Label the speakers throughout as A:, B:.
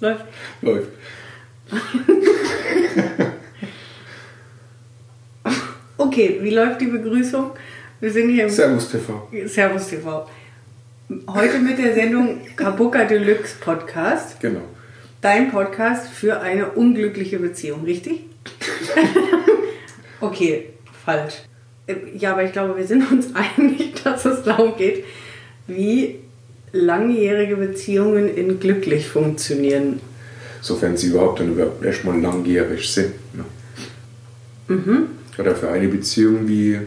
A: Läuft.
B: Läuft.
A: Okay, wie läuft die Begrüßung? Wir sind hier im
B: Servus TV.
A: Servus TV. Heute mit der Sendung Kabuka Deluxe Podcast.
B: Genau.
A: Dein Podcast für eine unglückliche Beziehung, richtig? okay, falsch. Äh, Ja, aber ich glaube, wir sind uns einig, dass es darum geht, wie langjährige Beziehungen in glücklich funktionieren.
B: Sofern sie überhaupt dann überhaupt erstmal langjährig sind. Ne? Oder für eine Beziehung, wie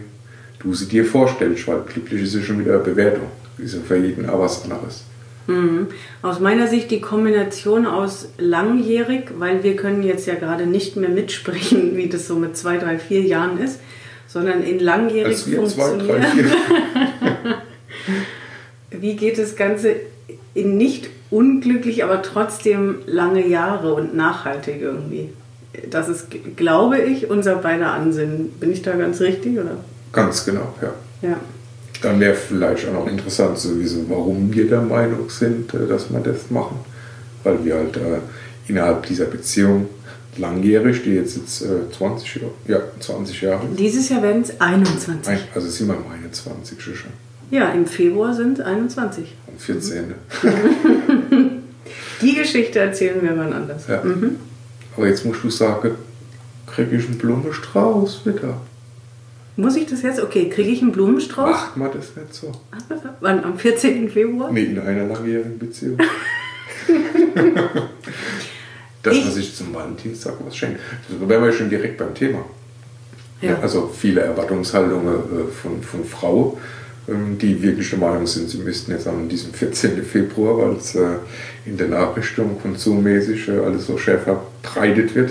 B: du sie dir vorstellst, weil glücklich ist ja schon wieder eine Bewertung. Ist ja für jeden auch was anderes.
A: Mhm. Aus meiner Sicht die Kombination aus langjährig, weil wir können jetzt ja gerade nicht mehr mitsprechen, wie das so mit zwei, drei, vier Jahren ist, sondern in langjährig
B: Als wir zwei, drei,
A: funktionieren.
B: vier.
A: Wie geht das Ganze in nicht unglücklich, aber trotzdem lange Jahre und nachhaltig irgendwie? Das ist, glaube ich, unser beider Ansinnen. Bin ich da ganz richtig, oder?
B: Ganz genau, ja.
A: Ja.
B: Dann wäre vielleicht auch noch interessant, sowieso, warum wir der Meinung sind, äh, dass wir das machen. Weil wir halt äh, innerhalb dieser Beziehung langjährig, die jetzt, jetzt äh, 20, Jahre- ja, 20 Jahre,
A: Dieses Jahr werden es 21.
B: Ein- also sind wir im 21 schon,
A: Ja, im Februar sind es 21.
B: am 14.
A: Die Geschichte erzählen wir wann anders.
B: Ja. Aber jetzt musst du sagen, kriege ich einen Blumenstrauß wieder.
A: Muss ich das jetzt? Okay, kriege ich einen Blumenstrauß?
B: Macht man das nicht so?
A: Wann? Am 14. Februar?
B: Nee, in einer langjährigen Beziehung. Dass man
A: Ich-
B: sich zum Valentinstag was schenkt. Da wären wir schon direkt beim Thema.
A: Ja.
B: Also viele Erwartungshaltungen äh, von, von Frau, die wirklich der Meinung sind, sie müssten jetzt an diesem 14. Februar, weil es äh, in der Nachrichtung konsummäßig äh, alles so schwer verbreitet wird,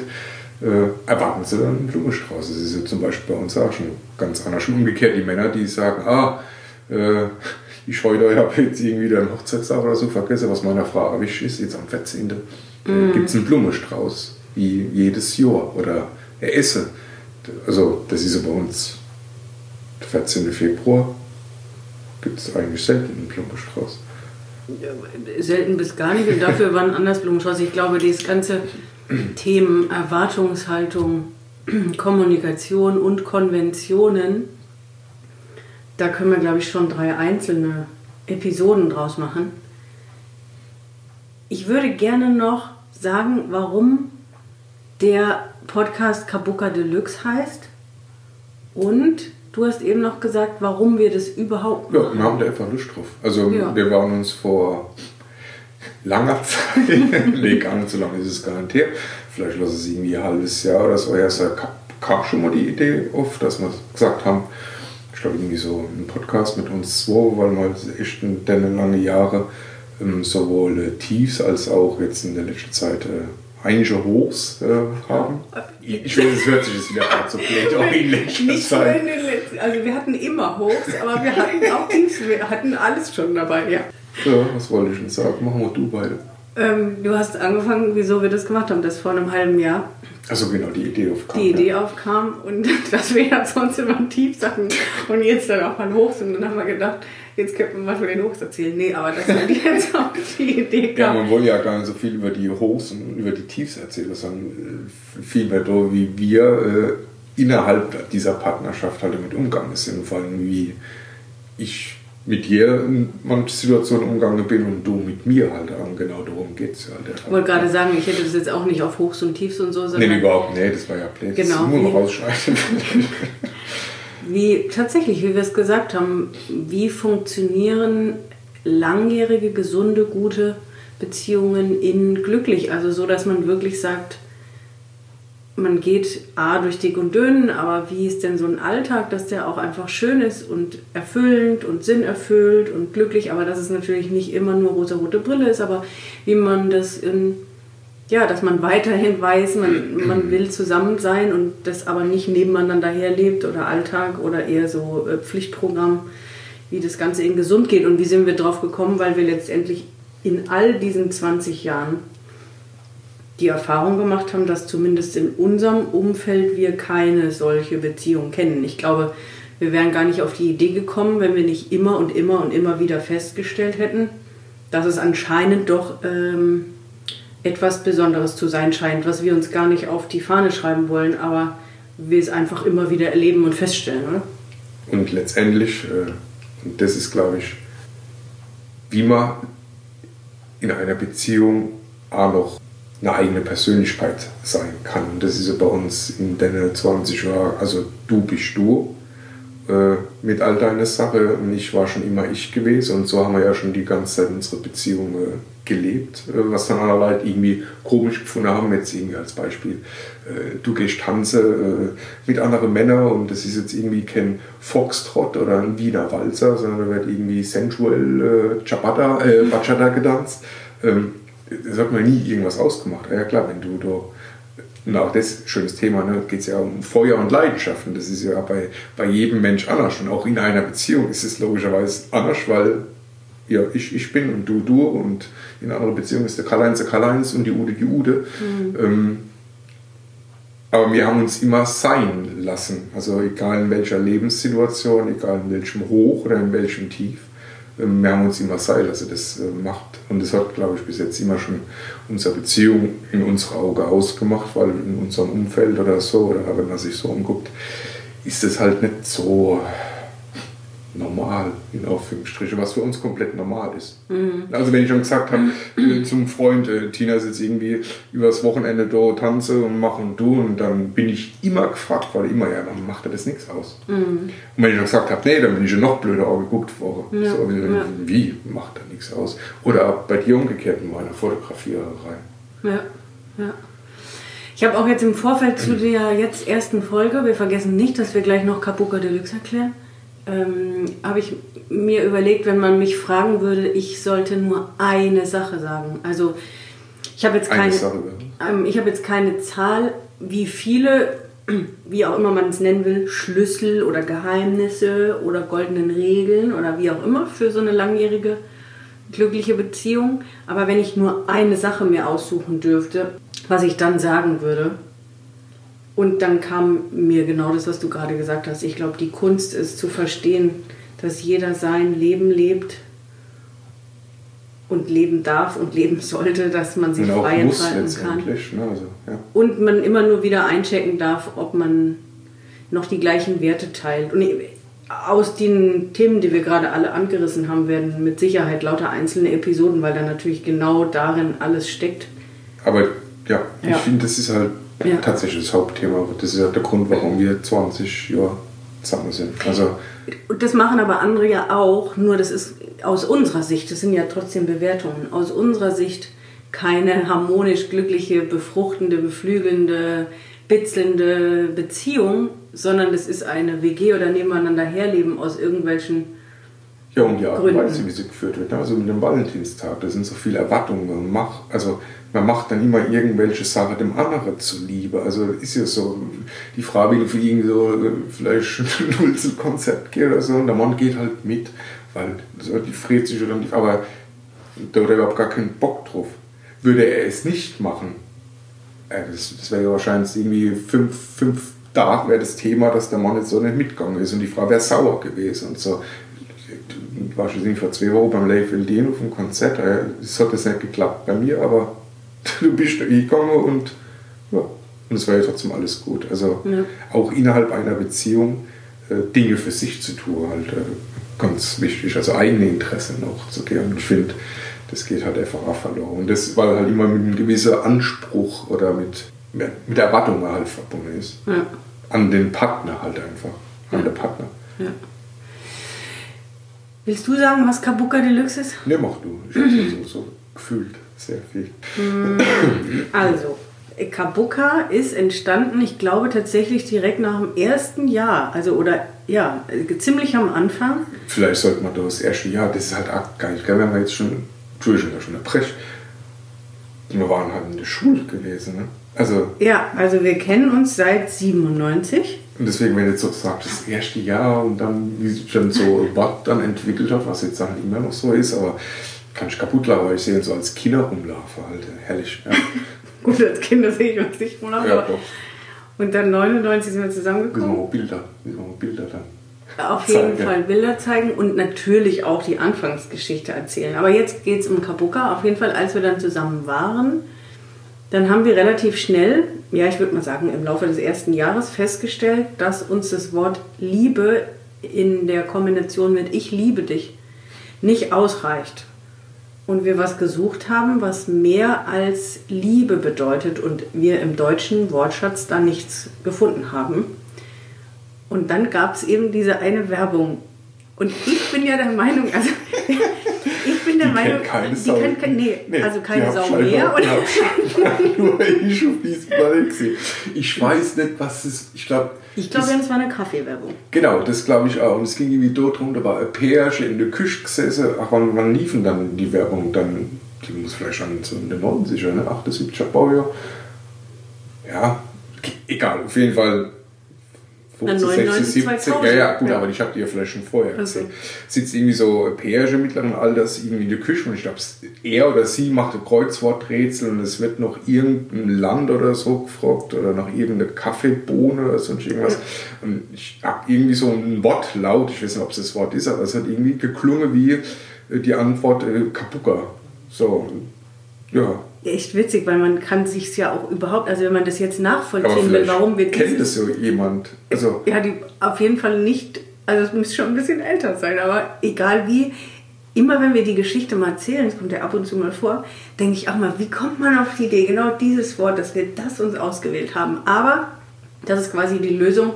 B: äh, erwarten sie dann einen Blumenstrauß. Das ist ja zum Beispiel bei uns auch schon ganz anders. Schon umgekehrt die Männer, die sagen, ah, ich heute habe jetzt irgendwie den Hochzeitstag oder so vergessen, was meiner Frau wichtig ist, jetzt am 14. Äh, gibt es einen Blumenstrauß, wie jedes Jahr oder er esse. Also das ist ja bei uns der 14. Februar gibt es eigentlich selten einen Blumenstrauß.
A: Selten bis gar nicht und dafür wann anders Blumenstrauß. Ich glaube, dieses ganze Themen Erwartungshaltung, Kommunikation und Konventionen, da können wir, glaube ich, schon drei einzelne Episoden draus machen. Ich würde gerne noch sagen, warum der Podcast Kabuka Deluxe heißt. Und du hast eben noch gesagt, warum wir das überhaupt
B: Ja, wir haben da einfach Lust drauf. Also
A: Ja.
B: wir waren uns vor langer Zeit, nee, gar nicht so lange ist es gar nicht her, vielleicht lass es irgendwie ein halbes Jahr oder so, erst kam- kam schon mal die Idee auf, dass wir gesagt haben, ich glaube irgendwie so ein Podcast mit uns zwei, weil wir halt echt in lange Jahre ähm, sowohl äh, Tiefs als auch jetzt in der letzten Zeit einige Hochs äh, haben. Ich weiß, es hört sich jetzt wieder gerade so auch in letzter
A: Nicht nur
B: Zeit.
A: in den letzten, also wir hatten immer Hochs, aber wir hatten auch Tiefs, wir hatten alles schon dabei, ja.
B: Ja, was wollte ich denn sagen? Machen wir du beide.
A: Ähm, du hast angefangen, wieso wir das gemacht haben, das vor einem halben Jahr
B: Also genau, die Idee aufkam.
A: die Idee
B: ja.
A: aufkam und dass wir ja sonst immer tief hatten und jetzt dann auch mal hoch sind. Und dann haben wir gedacht, jetzt könnten wir mal von den Hochs erzählen. Nee, aber dass wir jetzt auf die Idee
B: Ja,
A: kam.
B: man wollte ja gar nicht so viel über die Hochs und über die Tiefs erzählen, sondern äh, vielmehr darüber, wie wir äh, innerhalb dieser Partnerschaft halt damit umgegangen sind. Und vor allem, wie ich mit dir in manchen Situationen umgegangen bin und du mit mir halt. Genau darum geht es ja. Halt.
A: Ich wollte gerade sagen, ich hätte das jetzt auch nicht auf Hochs und Tiefs und so, sondern
B: Nee, überhaupt, nee, das war ja blöd.
A: Genau,
B: man
A: wie-
B: rausschneiden.
A: Wie tatsächlich, wie wir es gesagt haben, wie funktionieren langjährige, gesunde, gute Beziehungen in glücklich? Also so, dass man wirklich sagt, man geht A durch dick und dünn, aber wie ist denn so ein Alltag, dass der auch einfach schön ist und erfüllend und sinnerfüllt und glücklich, aber dass es natürlich nicht immer nur rosa-rote Brille ist, aber wie man das in ja, dass man weiterhin weiß, man, man will zusammen sein und das aber nicht nebeneinander herlebt oder Alltag oder eher so äh, Pflichtprogramm, wie das Ganze in gesund geht. Und wie sind wir drauf gekommen? Weil wir letztendlich in all diesen 20 Jahren die Erfahrung gemacht haben, dass zumindest in unserem Umfeld wir keine solche Beziehung kennen. Ich glaube, wir wären gar nicht auf die Idee gekommen, wenn wir nicht immer und immer und immer wieder festgestellt hätten, dass es anscheinend doch ähm, etwas Besonderes zu sein scheint, was wir uns gar nicht auf die Fahne schreiben wollen, aber wir es einfach immer wieder erleben und feststellen. Oder?
B: Und letztendlich, äh, und das ist, glaube ich, wie man in einer Beziehung auch noch eine eigene Persönlichkeit sein kann. Und das ist ja bei uns in den 20 Jahren, also du bist du äh, mit all deiner Sache und ich war schon immer ich gewesen und so haben wir ja schon die ganze Zeit unsere Beziehung äh, gelebt, äh, was dann alle Leute irgendwie komisch gefunden haben, jetzt irgendwie als Beispiel, äh, du gehst tanzen äh, mit anderen Männern und das ist jetzt irgendwie kein Foxtrot oder ein Wiener Walzer, sondern da wird irgendwie sensuell äh, Bachata getanzt. Ähm, das hat man nie irgendwas ausgemacht. Ja klar, wenn du da und auch das schönes Thema, ne, geht es ja um Feuer und Leidenschaften. Das ist ja bei, bei jedem Mensch anders. Und auch in einer Beziehung ist es logischerweise anders, weil ja, ich, ich bin und du, du. Und in einer Beziehung ist der Karl-Heinz der Karl-Heinz und die Ude die Ude. Mhm. Ähm, aber wir haben uns immer sein lassen. Also egal in welcher Lebenssituation, egal in welchem Hoch oder in welchem Tief. Wir haben uns immer sein lassen. Das äh, macht, und das hat, glaube ich, bis jetzt immer schon unsere Beziehung in unserer Auge ausgemacht, weil in unserem Umfeld oder so, oder wenn man sich so umguckt, ist es halt nicht so normal, in Anführungsstrichen, was für uns komplett normal ist. Mhm. Also wenn ich schon gesagt habe mhm. zum Freund, äh, Tina ist jetzt irgendwie übers Wochenende da, tanze und mache und du und dann bin ich immer gefragt, weil immer, ja, dann macht er das nichts aus. Mhm. Und wenn ich schon gesagt habe, nee, dann bin ich schon noch blöder angeguckt vorher. Ja. So, ja. Wie macht er nichts aus? Oder bei dir umgekehrt in meiner Fotografiererei.
A: Ja, ja. Ich habe auch jetzt im Vorfeld zu der jetzt ersten Folge, wir vergessen nicht, dass wir gleich noch Kapuka Deluxe erklären, ähm, habe ich mir überlegt, wenn man mich fragen würde, ich sollte nur eine Sache sagen. Also ich habe jetzt keine, ähm, ich habe jetzt keine Zahl, wie viele, wie auch immer man es nennen will, Schlüssel oder Geheimnisse oder goldenen Regeln oder wie auch immer für so eine langjährige glückliche Beziehung. Aber wenn ich nur eine Sache mir aussuchen dürfte, was ich dann sagen würde, und dann kam mir genau das, was du gerade gesagt hast. Ich glaube, die Kunst ist zu verstehen, dass jeder sein Leben lebt und leben darf und leben sollte, dass man sich frei entfalten kann. Ne? Also, ja. Und man immer nur wieder einchecken darf, ob man noch die gleichen Werte teilt. Und aus den Themen, die wir gerade alle angerissen haben, werden mit Sicherheit lauter einzelne Episoden, weil da natürlich genau darin alles steckt.
B: Aber ja, ich ja. finde, das ist halt ja. tatsächlich das Hauptthema. Das ist ja der Grund, warum wir 20 Jahre zusammen sind. Also,
A: das machen aber andere ja auch, nur das ist aus unserer Sicht, das sind ja trotzdem Bewertungen, aus unserer Sicht keine harmonisch glückliche, befruchtende, beflügelnde, bitzelnde Beziehung, sondern das ist eine WG oder nebeneinander herleben aus irgendwelchen
B: ja, und die Art und Weise, wie sie geführt wird. Also mit dem Valentinstag, da sind so viele Erwartungen. Mach, also man macht dann immer irgendwelche Sachen dem anderen zuliebe. Also ist ja so, die Frau will für ihn so vielleicht ein Nulzelkonzert gehen oder so und der Mann geht halt mit, weil so, die friert sich oder nicht, aber da hat er überhaupt gar keinen Bock drauf. Würde er es nicht machen, äh, das, das wäre ja wahrscheinlich irgendwie fünf, fünf Tage wäre das Thema, dass der Mann jetzt so nicht mitgegangen ist und die Frau wäre sauer gewesen und so. Ich war schon vor zwei Wochen beim Leif Dino dem Konzert, es hat das nicht geklappt bei mir, aber du bist da hingegangen und ja, und es war ja trotzdem alles gut. Also ja. auch innerhalb einer Beziehung äh, Dinge für sich zu tun, halt äh, ganz wichtig. Also eigene Interessen noch zu gehen. Und ich finde, das geht halt einfach auch verloren. Und das, weil halt immer mit einem gewissen Anspruch oder mit, mit Erwartungen halt verbunden ist. Ja. An den Partner halt einfach. An ja. den Partner. Ja.
A: Willst du sagen, was Kabuka Deluxe ist?
B: Ne, mach du. Ich habe so, so gefühlt sehr viel. Mm,
A: also, Kabuka ist entstanden, ich glaube tatsächlich direkt nach dem ersten Jahr, also oder ja, ziemlich am Anfang.
B: Vielleicht sollte man das erste Jahr, das ist halt auch geil, wenn wir jetzt schon, Entschuldigung, schon erprescht, wir waren halt in der Schule gewesen, ne? Also,
A: ja, also wir kennen uns seit 97.
B: Und deswegen, wenn jetzt so sagt, das erste Jahr und dann, wie sich dann so was dann entwickelt hat, was jetzt halt immer noch so ist, aber kann ich kaputt laufen, weil ich sehe so als Kinder rumlaufen, halt. Herrlich. Ja.
A: Gut, als Kinder sehe ich uns nicht rumlaufen. Ja, doch. Und dann 99 sind wir zusammengekommen.
B: Müssen wir mal Bilder, müssen wir mal Bilder dann.
A: Auf jeden zeigen. Fall Bilder zeigen und natürlich auch die Anfangsgeschichte erzählen. Aber jetzt geht es um Kabuka. Auf jeden Fall, als wir dann zusammen waren, dann haben wir relativ schnell, ja, ich würde mal sagen, im Laufe des ersten Jahres festgestellt, dass uns das Wort Liebe in der Kombination mit Ich liebe dich nicht ausreicht. Und wir was gesucht haben, was mehr als Liebe bedeutet und wir im deutschen Wortschatz da nichts gefunden haben. Und dann gab es eben diese eine Werbung. Und ich bin ja der Meinung, also der
B: Die
A: Meinung,
B: kennt keine
A: die
B: Sau.
A: kein- nee,
B: Nee,
A: also keine Sau mehr. Oder?
B: Nur ich auf gesehen. Ich weiß nicht, was es Ich glaube,
A: Ich glaube, es war eine Kaffeewerbung.
B: Genau, das glaube ich auch. Und es ging irgendwie darum, da war ein Pärchen in der Küche gesessen. Ach, wann, wann liefen dann die Werbung? Dann, die muss vielleicht schon so in den 90er, ne? 78er Baujahr. Ja, egal, auf jeden Fall.
A: Na,
B: 15,
A: 99,
B: 16, 17, ja, ja, gut,
A: ja.
B: aber ich habe die ja vielleicht schon vorher
A: Ach so.
B: gesehen. Sitzt irgendwie so ein Pärchen mittleren Alters irgendwie in der Küche und ich glaube, er oder sie macht ein Kreuzworträtsel und es wird noch irgendein Land oder so gefragt oder noch irgendeine Kaffeebohne oder sonst irgendwas. Und ich habe irgendwie so ein Wort laut, ich weiß nicht, ob es das Wort ist, aber es hat irgendwie geklungen wie äh, die Antwort äh, Kapuka. So, ja.
A: Echt witzig, weil man kann sich ja auch überhaupt, also wenn man das jetzt nachvollziehen will, warum wir
B: kennt das so jemand. Also,
A: Ja, die auf jeden Fall nicht, also es muss schon ein bisschen älter sein, aber egal wie, immer wenn wir die Geschichte mal erzählen, das kommt ja ab und zu mal vor, denke ich auch mal, wie kommt man auf die Idee, genau dieses Wort, dass wir das uns ausgewählt haben. Aber das ist quasi die Lösung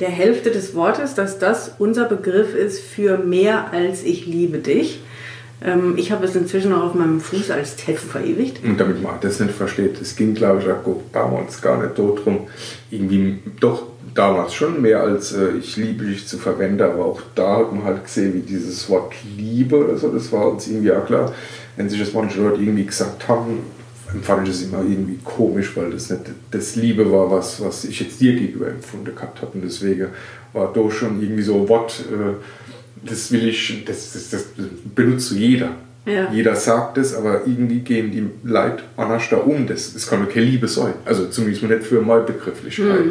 A: der Hälfte des Wortes, dass das unser Begriff ist für mehr als ich liebe dich. Ähm, ich habe es inzwischen auch auf meinem Fuß als Tattoo verewigt.
B: Und damit man das nicht versteht, es ging, glaube ich, auch damals gar nicht darum, irgendwie, doch damals schon mehr als äh, ich liebe dich zu verwenden, aber auch da hat man halt gesehen, wie dieses Wort Liebe oder so, das war uns irgendwie auch klar, wenn sich das manche Leute irgendwie gesagt haben, empfand ich das immer irgendwie komisch, weil das nicht das Liebe war, was, was ich jetzt dir gegenüber empfunden gehabt habe. Und deswegen war da schon irgendwie so Wort, äh, das will ich, das, das, das benutzt so jeder.
A: Ja.
B: Jeder sagt es, aber irgendwie gehen die Leute anders da um. Das, das kann doch keine Liebe sein. Also zumindest nicht für meine Begrifflichkeit.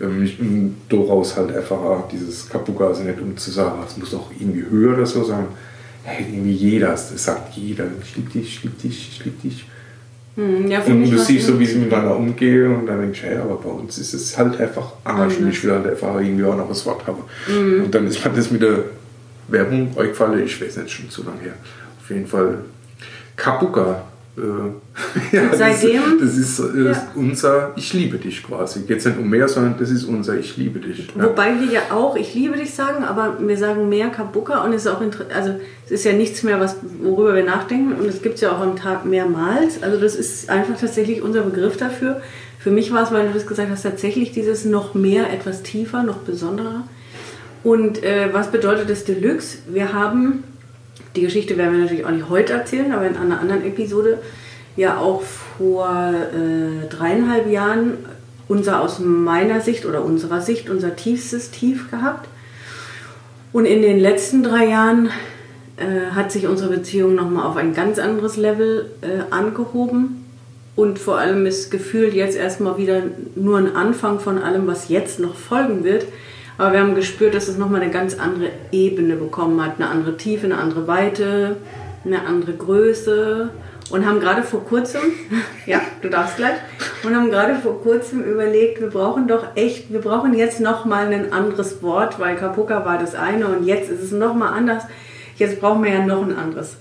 B: Ähm, ich bin daraus halt einfach auch dieses Kapuka, also nicht um zu sagen, es muss auch irgendwie höher oder so sein. Hey, irgendwie jeder, das sagt jeder, ich liebe dich, ich liebe dich, ich liebe dich.
A: Hm, ja,
B: Und du siehst so, wie sie miteinander umgehen und dann denkst du, hey, aber bei uns ist es halt einfach anders und ich will halt einfach irgendwie auch noch das Wort haben.
A: Mhm.
B: Und dann ist mir das mit der Werbung eingefallen, ich weiß nicht, schon zu lange her. Auf jeden Fall Kapuka. Äh, ja,
A: seitdem-
B: Das, ist- das ist äh,
A: Ja.
B: unser Ich liebe dich quasi. Geht es nicht um mehr, sondern das ist unser Ich liebe dich. Ja.
A: Wobei wir ja auch, ich liebe dich sagen, aber wir sagen mehr Kabuka und es ist auch also es ist ja nichts mehr, was, worüber wir nachdenken und es gibt es ja auch am Tag mehrmals. Also das ist einfach tatsächlich unser Begriff dafür. Für mich war es, weil du das gesagt hast, tatsächlich dieses noch mehr, etwas tiefer, noch besonderer. Und äh, was bedeutet das Deluxe? Wir haben, die Geschichte werden wir natürlich auch nicht heute erzählen, aber in einer anderen Episode, ja auch vor äh, dreieinhalb Jahren unser aus meiner Sicht oder unserer Sicht unser tiefstes Tief gehabt. Und in den letzten drei Jahren äh, hat sich unsere Beziehung nochmal auf ein ganz anderes Level äh, angehoben. Und vor allem ist gefühlt jetzt erstmal wieder nur ein Anfang von allem, was jetzt noch folgen wird. Aber wir haben gespürt, dass es nochmal eine ganz andere Ebene bekommen hat. Eine andere Tiefe, eine andere Weite, eine andere Größe. Und haben gerade vor kurzem, ja, du darfst gleich, und haben gerade vor kurzem überlegt, wir brauchen doch echt, wir brauchen jetzt nochmal ein anderes Wort, weil Kapuka war das eine und jetzt ist es nochmal anders. Jetzt brauchen wir ja noch ein anderes.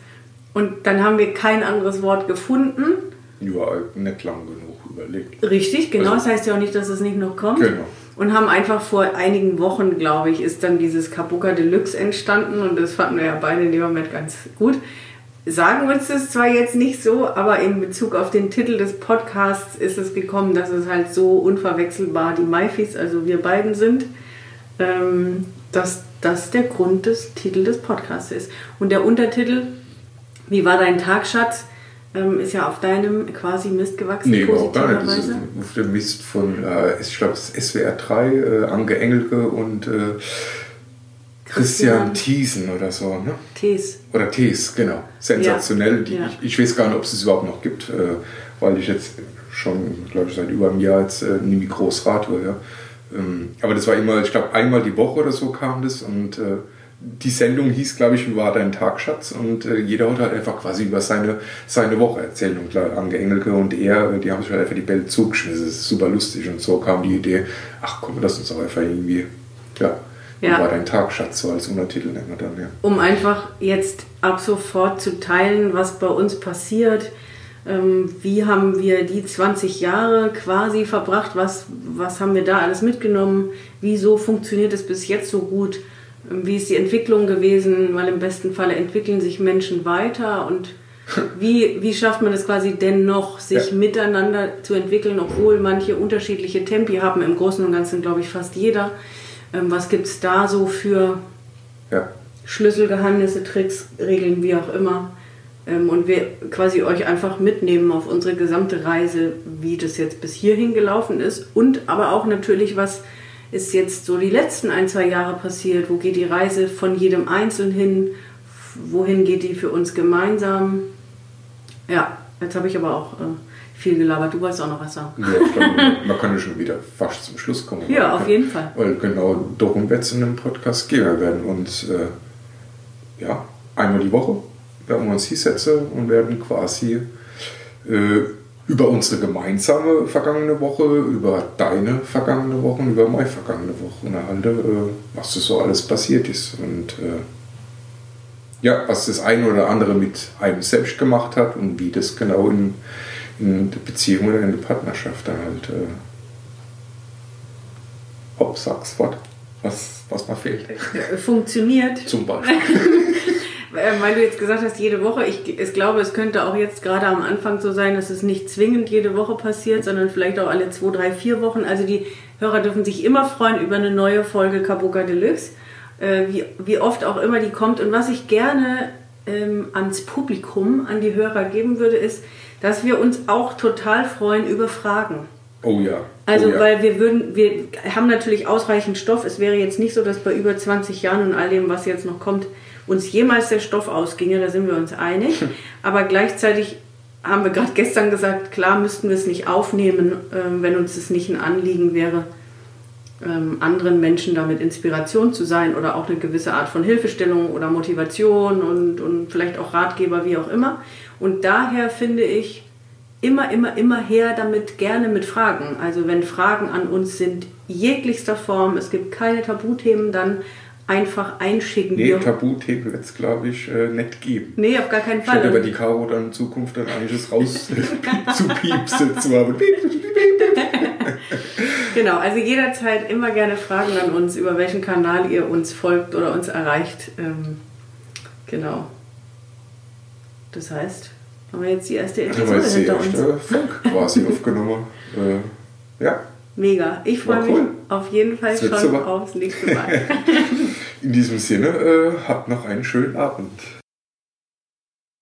A: Und dann haben wir kein anderes Wort gefunden.
B: Ja, nicht lang genug überlegt.
A: Richtig, genau.
B: Also-
A: das heißt ja auch nicht, dass es nicht noch kommt.
B: Genau.
A: Und haben einfach vor einigen Wochen, glaube ich, ist dann dieses Kabuka Deluxe entstanden und das fanden wir ja beide in dem Moment ganz gut. Sagen uns das zwar jetzt nicht so, aber in Bezug auf den Titel des Podcasts ist es gekommen, dass es halt so unverwechselbar die Maifis, also wir beiden sind, ähm, dass das der Grund des Titels des Podcasts ist. Und der Untertitel, wie war dein Tag, Schatz, ähm, ist ja auf deinem quasi Mist gewachsen,
B: Nee, überhaupt gar nicht. Das ist auf dem Mist von, äh, ich glaube, es ist SWR 3, äh, Anke Engelke und äh, Christian
A: Christian.
B: Thiesen oder so, ne?
A: Tees.
B: Oder Tees, genau. Sensationell. Die,
A: Ja.
B: Ich, ich weiß gar nicht, ob es es überhaupt noch gibt, äh, weil ich jetzt schon, glaube ich, seit über einem Jahr jetzt äh, nie Großrat war. Ja. Ähm, aber das war immer, ich glaube, einmal die Woche oder so kam das und äh, die Sendung hieß, glaube ich, wie war dein Tag, Schatz? Und äh, jeder hat halt einfach quasi über seine, seine Woche erzählt. Und klar, Anke Engelke und er, äh, die haben sich halt einfach die Bälle zugeschmissen. Das ist super lustig. Und so kam die Idee, ach komm, lass uns doch einfach irgendwie, ja, wie
A: Ja.
B: war dein Tag, Schatz? So als Untertitel nennen wir dann, ja.
A: um einfach jetzt ab sofort zu teilen, was bei uns passiert. Ähm, wie haben wir die 20 Jahre quasi verbracht? Was, was haben wir da alles mitgenommen? Wieso funktioniert es bis jetzt so gut? Wie ist die Entwicklung gewesen? Weil im besten Falle entwickeln sich Menschen weiter und wie, wie schafft man es quasi dennoch, sich
B: Ja.
A: miteinander zu entwickeln, obwohl manche unterschiedliche Tempi haben? Im Großen und Ganzen, glaube ich, fast jeder. Ähm, Was gibt es da so für
B: Ja,
A: Schlüsselgeheimnisse, Tricks, Regeln, wie auch immer. Ähm, Und wir quasi euch einfach mitnehmen auf unsere gesamte Reise, wie das jetzt bis hierhin gelaufen ist. Und aber auch natürlich, was ist jetzt so die letzten ein, zwei Jahre passiert? Wo geht die Reise von jedem Einzelnen hin? Wohin geht die für uns gemeinsam? Ja, jetzt habe ich aber auch äh, viel gelabert. Du wolltest auch noch was sagen.
B: ja glaube, man kann ja schon wieder fast zum Schluss kommen.
A: Ja, auf jeden Fall.
B: Weil genau darum wird es in dem Podcast gehen. Wir werden uns äh, ja, einmal die Woche werden wir uns hinsetzen und werden quasi äh, über unsere gemeinsame vergangene Woche, über deine vergangene Woche und über meine vergangene Woche unterhalten, äh, was das so alles passiert ist. Und äh, ja, was das eine oder andere mit einem selbst gemacht hat und wie das genau in, in der Beziehung oder in der Partnerschaft dann halt äh, Hopp, sag's was, was mal fehlt.
A: Funktioniert.
B: Zum Beispiel.
A: Äh, Weil du jetzt gesagt hast, jede Woche, ich, ich glaube, es könnte auch jetzt gerade am Anfang so sein, dass es nicht zwingend jede Woche passiert, sondern vielleicht auch alle zwei, drei, vier Wochen. Also die Hörer dürfen sich immer freuen über eine neue Folge Kabuka Deluxe, äh, wie, wie oft auch immer die kommt. Und was ich gerne ähm, ans Publikum, an die Hörer geben würde, ist, dass wir uns auch total freuen über Fragen.
B: Oh ja.
A: Also,
B: oh ja.
A: weil wir würden, wir haben natürlich ausreichend Stoff. Es wäre jetzt nicht so, dass bei über 20 Jahren und all dem, was jetzt noch kommt, uns jemals der Stoff ausginge, da sind wir uns einig. Aber gleichzeitig haben wir gerade gestern gesagt, klar müssten wir es nicht aufnehmen, ähm, wenn uns es nicht ein Anliegen wäre, ähm, anderen Menschen damit Inspiration zu sein oder auch eine gewisse Art von Hilfestellung oder Motivation und, und vielleicht auch Ratgeber, wie auch immer. Und daher finde ich, immer, immer, immer her damit gerne mit Fragen. Also wenn Fragen an uns sind, jeglichster Form, es gibt keine Tabuthemen, dann einfach einschicken.
B: Nee, Tabuthemen wird es, glaube ich, äh, nicht geben.
A: nee, auf gar keinen
B: Ich hätte
A: Fall.
B: über die Caro dann in Zukunft dann einiges raus zu piepsen. zu haben.
A: Genau, also jederzeit immer gerne Fragen an uns, über welchen Kanal ihr uns folgt oder uns erreicht. Ähm, genau. Das heißt, haben wir jetzt die erste Episode
B: jetzt die
A: hinter uns.
B: erste Folge quasi aufgenommen. Äh, ja,
A: Mega. Ich freue
B: War
A: mich
B: cool.
A: auf jeden Fall schon
B: super.
A: aufs nächste Mal.
B: in diesem Sinne, äh, habt noch einen schönen Abend.